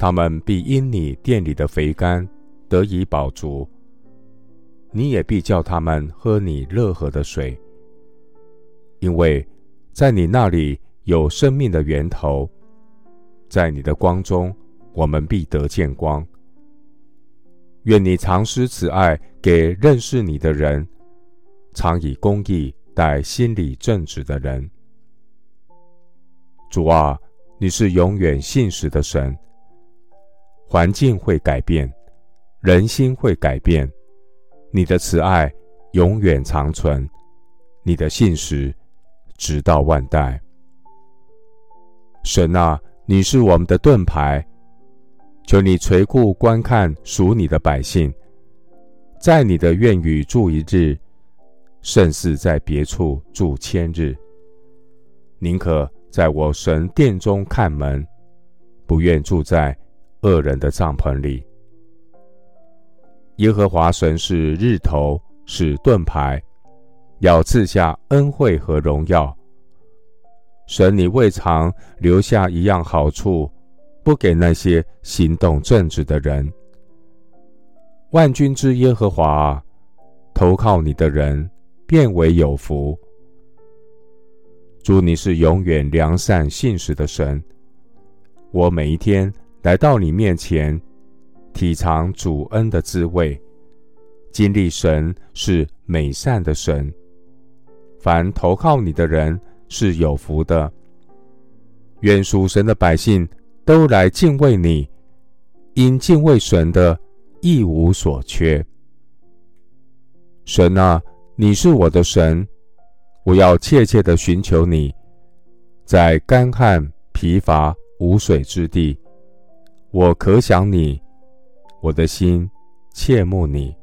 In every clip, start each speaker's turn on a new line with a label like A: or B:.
A: 他们必因你店里的肥甘得以饱足。你也必叫他们喝你乐河的水，因为在你那里有生命的源头，在你的光中，我们必得见光。愿你常施慈爱给认识你的人，常以公义待心里正直的人。主啊，你是永远信实的神。环境会改变，人心会改变，你的慈爱永远长存，你的信实直到万代。神啊，你是我们的盾牌，求你垂顾观看属你的百姓，在你的院宇住一日，胜似在别处住千日。宁可。在我神殿中看门，不愿住在恶人的帐篷里。耶和华神是日头，是盾牌，要赐下恩惠和荣耀。神，你未尝留下一样好处，不给那些行动正直的人。万军之耶和华，投靠你的人，便为有福。主，你是永远良善信实的神。我每一天来到你面前，体尝主恩的滋味，经历神是美善的神。凡投靠你的人是有福的。愿属神的百姓都来敬畏你，因敬畏神的，一无所缺。神啊，你是我的神。我要切切的寻求你，在干旱疲乏无水之地，我可想你，我的心切慕你。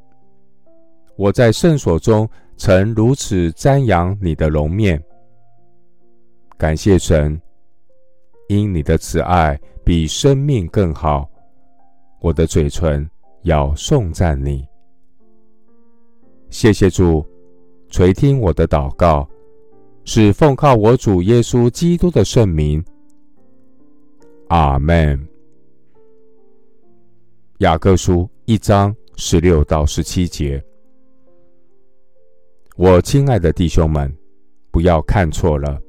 A: 我在圣所中曾如此瞻仰你的容面。感谢神，因你的慈爱比生命更好，我的嘴唇要颂赞你。谢谢主。垂听我的祷告，是奉靠我主耶稣基督的圣名。阿门。雅各书一章十六到十七节，我亲爱的弟兄们，不要看错了，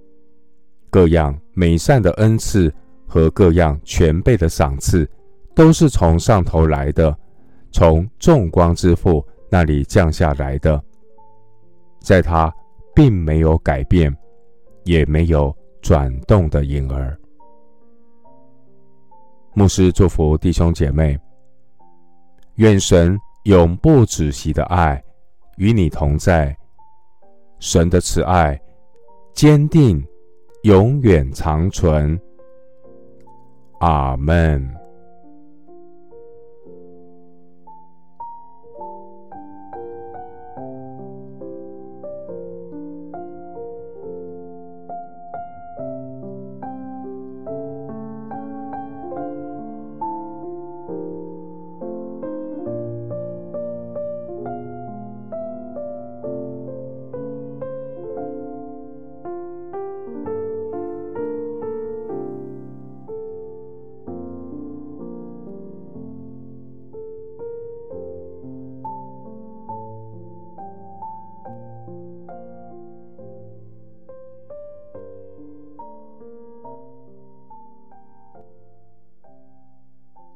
A: 各样美善的恩赐和各样全备的赏赐，都是从上头来的，从众光之父那里降下来的。在他并没有改变，也没有转动的影儿。牧师祝福弟兄姐妹，愿神永不止息的爱与你同在，神的慈爱坚定，永远长存。阿门。